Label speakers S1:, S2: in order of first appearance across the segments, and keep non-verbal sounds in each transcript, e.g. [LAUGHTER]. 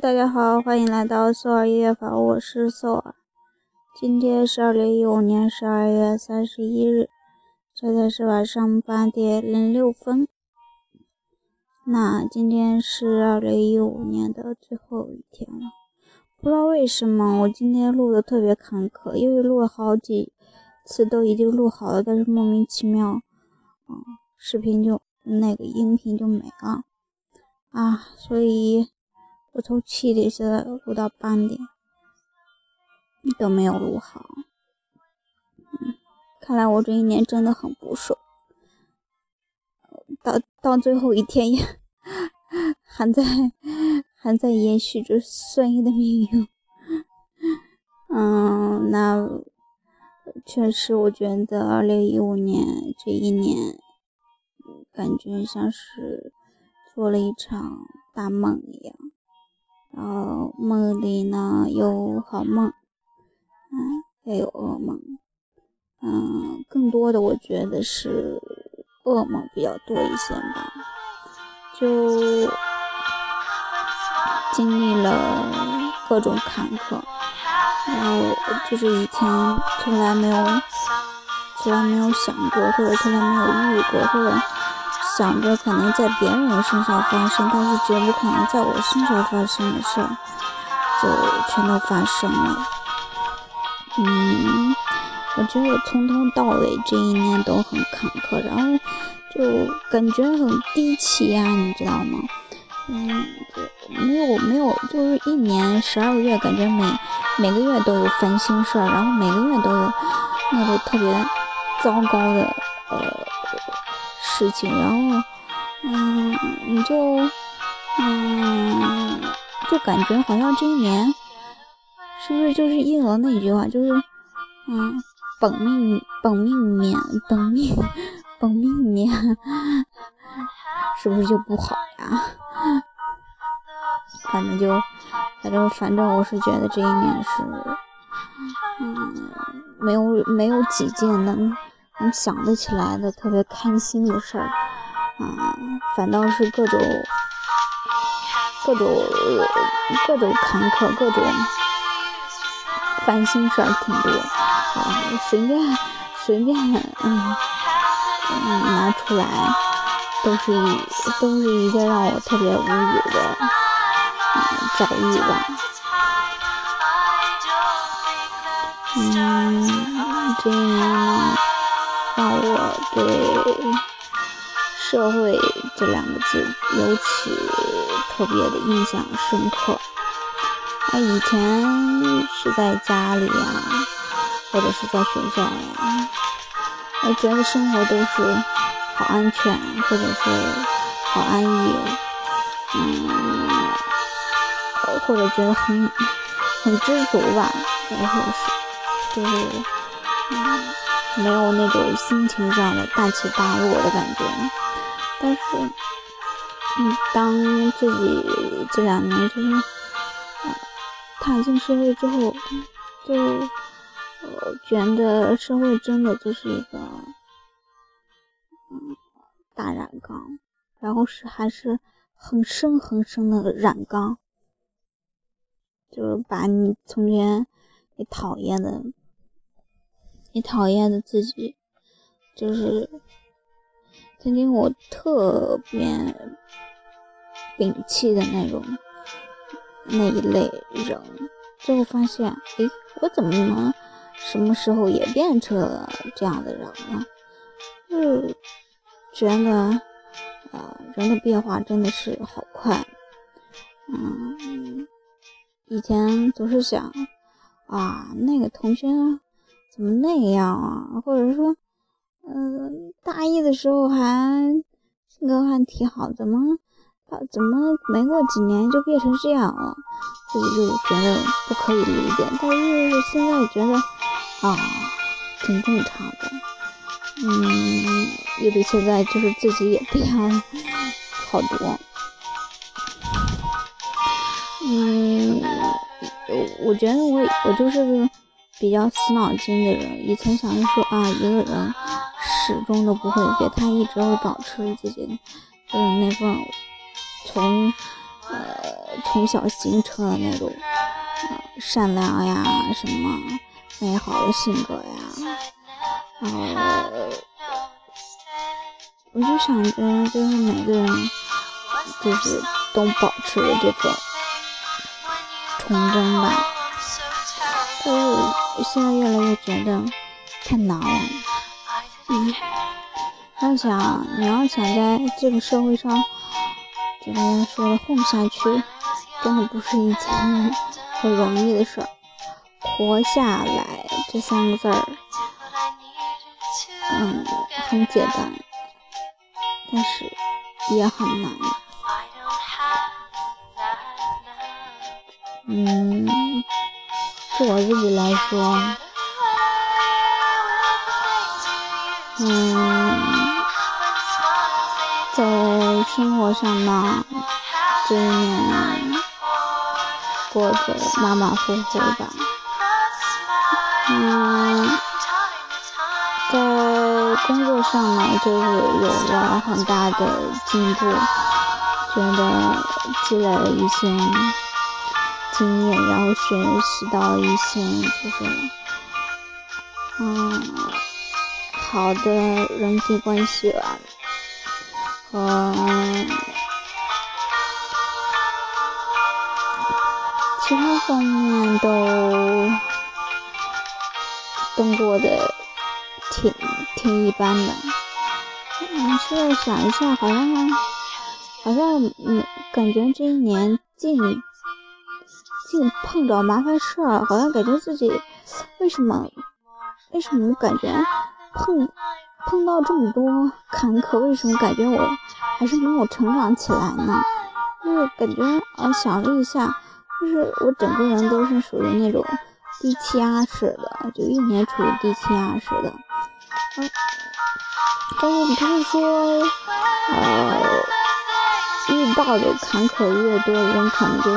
S1: 大家好，欢迎来到索尔音乐房，我是索尔。今天是二零一五年十二月三十一日，现在是晚上八点零六分。那今天是二零一五年的最后一天了，不知道为什么我今天录的特别坎坷，因为录了好几次都已经录好了，但是莫名其妙，嗯，视频就那个音频就没了啊，所以。我从七点现在录到八点，都没有录好。嗯，看来我这一年真的很不爽。到到最后一天也 [LAUGHS] 还在还在延续着顺义的命运。嗯，那确实，我觉得二零一五年这一年，感觉像是做了一场大梦一样。然后梦里呢有好梦，嗯，也有噩梦，嗯，更多的我觉得是噩梦比较多一些吧，就经历了各种坎坷，然后就是以前从来没有、从来没有想过，或者从来没有遇过，或者。想着可能在别人身上发生，但是绝不可能在我身上发生的事儿，就全都发生了。嗯，我觉得从头到尾这一年都很坎坷，然后就感觉很低气压，你知道吗？嗯，没有没有，就是一年十二个月，感觉每每个月都有烦心事儿，然后每个月都有那个特别糟糕的。事情，然后，嗯，你就，嗯，就感觉好像这一年，是不是就是应了那句话，就是，嗯，本命本命年，本命本命年，是不是就不好呀？反正就，反正反正我是觉得这一年是，嗯，没有没有几件能。能想得起来的特别开心的事儿，啊，反倒是各种各种各种坎坷、各种烦心事儿挺多，啊，随便随便嗯嗯拿出来，都是一都是一件让我特别无语的遭遇吧。嗯，这一年呢。对“社会”这两个字尤其特别的印象深刻。那以前是在家里呀，或者是在学校呀，我觉得生活都是好安全，或者是好安逸，嗯，或者觉得很很知足吧，或者是就是嗯。没有那种心情上的大起大落的感觉，但是，嗯，当自己这两年就是，踏进社会之后，就，呃，觉得社会真的就是一个，嗯，大染缸，然后是还是很深很深的染缸，就是把你从前你讨厌的。你讨厌的自己，就是曾经我特别摒弃的那种那一类人，最后发现，哎，我怎么什么时候也变成了这样的人呢？就觉得，呃，人的变化真的是好快。嗯，以前总是想，啊，那个同学。怎么那样啊？或者说，嗯，大一的时候还性格还挺好，怎么，怎么没过几年就变成这样了？自己就觉得不可以理解。但是现在觉得啊，挺正常的。嗯，也比现在就是自己也变了好多。嗯，我觉得我我就是个。比较死脑筋的人，以前想着说啊，一个人始终都不会变，他一直会保持自己就是那份从呃从小形成的那种善良呀，什么美好的性格呀，然后我就想着，就是每个人就是都保持着这份纯真吧。就是我现在越来越觉得太难了。嗯，要想你要想在这个社会上，就大家说的混下去，真的不是一件很容易的事儿。活下来这三个字儿，嗯，很简单，但是也很难。嗯。就我自己来说，嗯，在生活上呢，这一年过得马马虎虎吧。嗯，在工作上呢，就是有了很大的进步，觉得积累了一些。经验，然后学习到一些就是，嗯，好的人际关系吧，和其他方面都都过得挺挺一般的。嗯，现在想一下，好像好像嗯，感觉这一年近碰着麻烦事儿，好像感觉自己为什么为什么感觉碰碰到这么多坎坷，为什么感觉我还是没有成长起来呢？就是感觉啊，想了一下，就是我整个人都是属于那种低气压式的，就一年处于低气压式的。嗯，但是不是说呃遇到的坎坷越多，人可能就。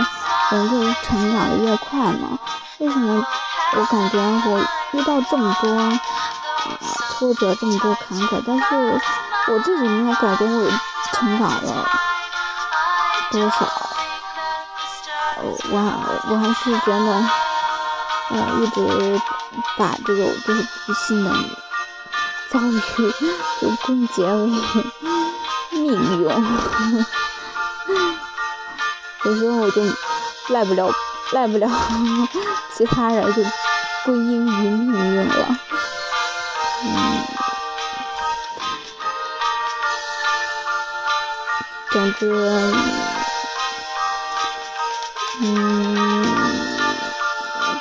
S1: 人就成长的越快嘛？为什么我感觉我遇到这么多啊挫折，这么多坎坷，但是我自己没有感觉我成长了多少？我我还是觉得，呃，一直把这种就是不幸的遭遇就归结为命运。[LAUGHS] 有时候我就。赖不了，赖不了，[LAUGHS] 其他人就归因于命运了。嗯，总之，嗯，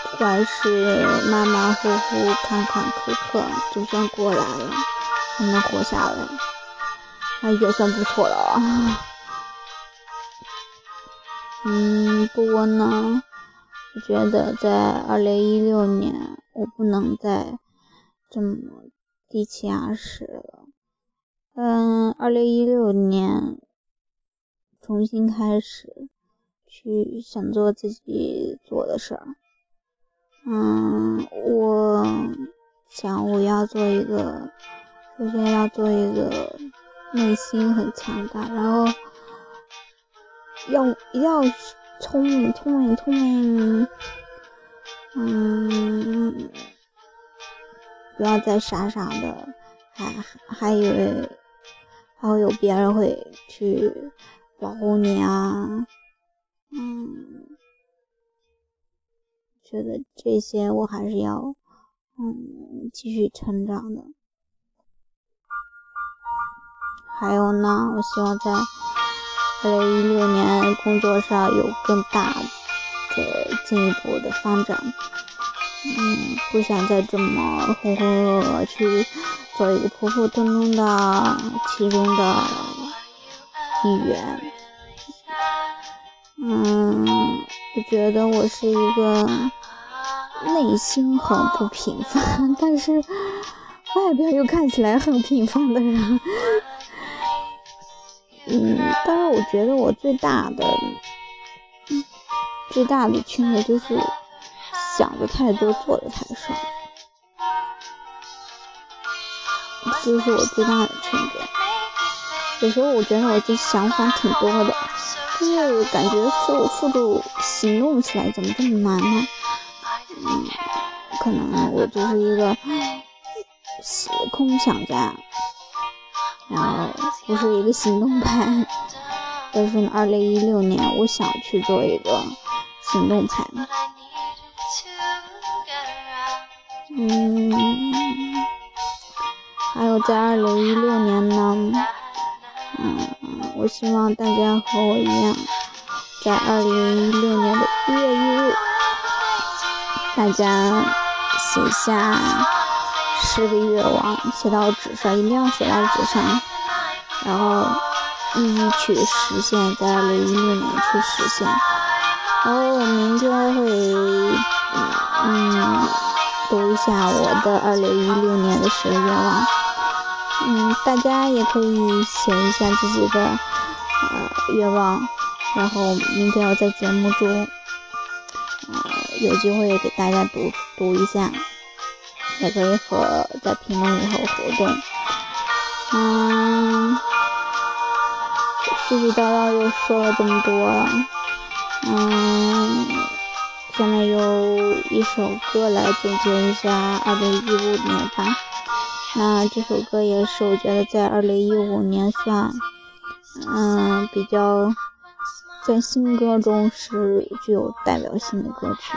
S1: 不管是马马虎虎、坎坎坷坷，就算过来了，还能活下来，那也算不错了。嗯，不过呢，我觉得在二零一六年，我不能再这么低气压式了。嗯，二零一六年重新开始，去想做自己做的事儿。嗯，我想我要做一个，首先要做一个内心很强大，然后。要要聪明，聪明，聪明，嗯，不要再傻傻的，还还以为还会有别人会去保护你啊，嗯，觉得这些我还是要，嗯，继续成长的。还有呢，我希望在。二零一六年工作上有更大的进一步的发展，嗯，不想再这么浑浑噩噩去做一个普普通通的其中的一员，嗯，我觉得我是一个内心很不平凡，但是外表又看起来很平凡的人。嗯，但是我觉得我最大的、最大的缺点就是想的太多，做的太少，这是我最大的缺点。有时候我觉得我这想法挺多的，就是感觉手我付诸行动起来怎么这么难呢？嗯，可能我就是一个空想家，然后不是一个行动派。但是呢二零一六年，我想去做一个行动派。嗯，还有在二零一六年呢，嗯，我希望大家和我一样，在二零一六年的一月一日，大家写下十个愿望，写到纸上，一定要写到纸上，然后一一去实现，在二零一六年去实现。然后我明天会，嗯。读一下我的二零一六年的十个愿望，嗯，大家也可以写一下自己的呃愿望，然后明天我在节目中，呃，有机会给大家读读一下，也可以和在评论里和互动，嗯，絮絮叨叨又说了这么多了，嗯。下面有一首歌来总结一下二零一五年吧。那这首歌也是我觉得在二零一五年算，嗯，比较在新歌中是具有代表性的歌曲。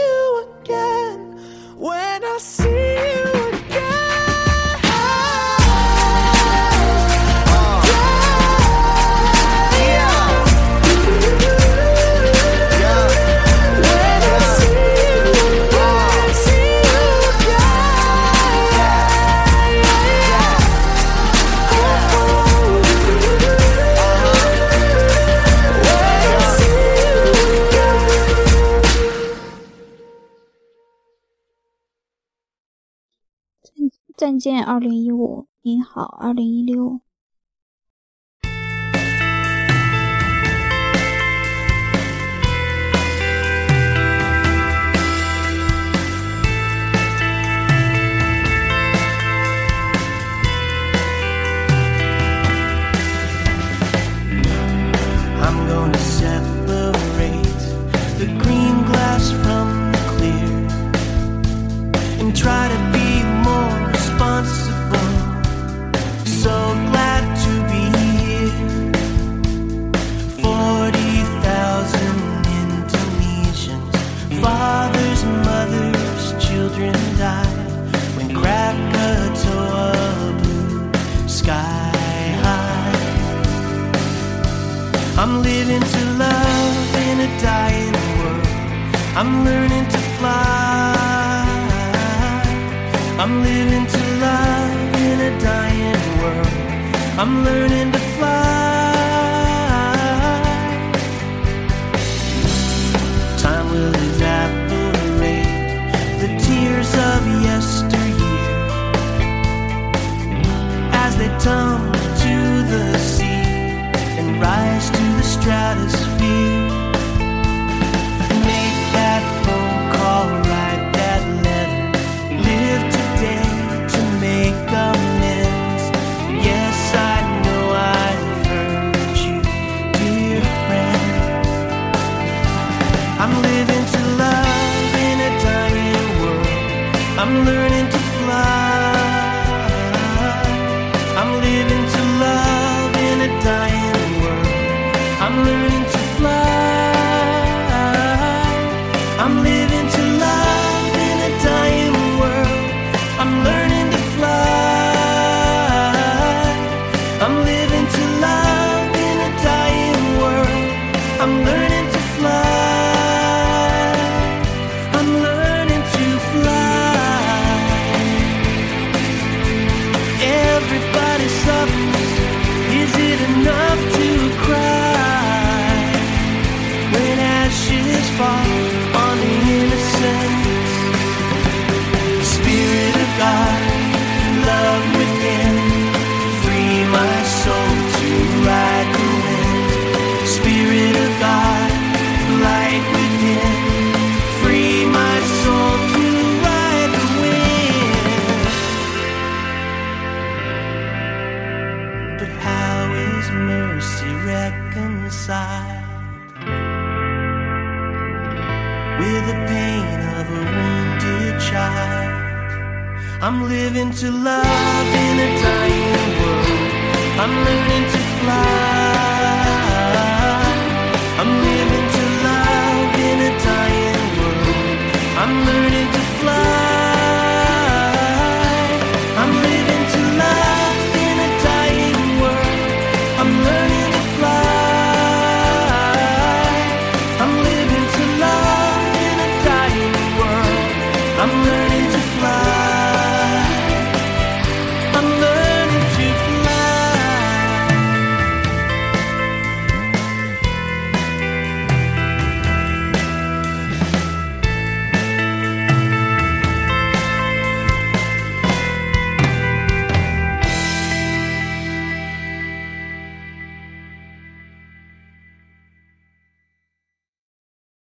S1: 再见，二零一五，你好，二零一六。
S2: I'm living to love in a dying world. I'm learning to fly. I'm living to love in a dying world. I'm learning to fly. Time will evaporate the tears of yesteryear as they tumble to the sea and rise to stratosphere. I'm living to love in a dying world. I'm learning into love.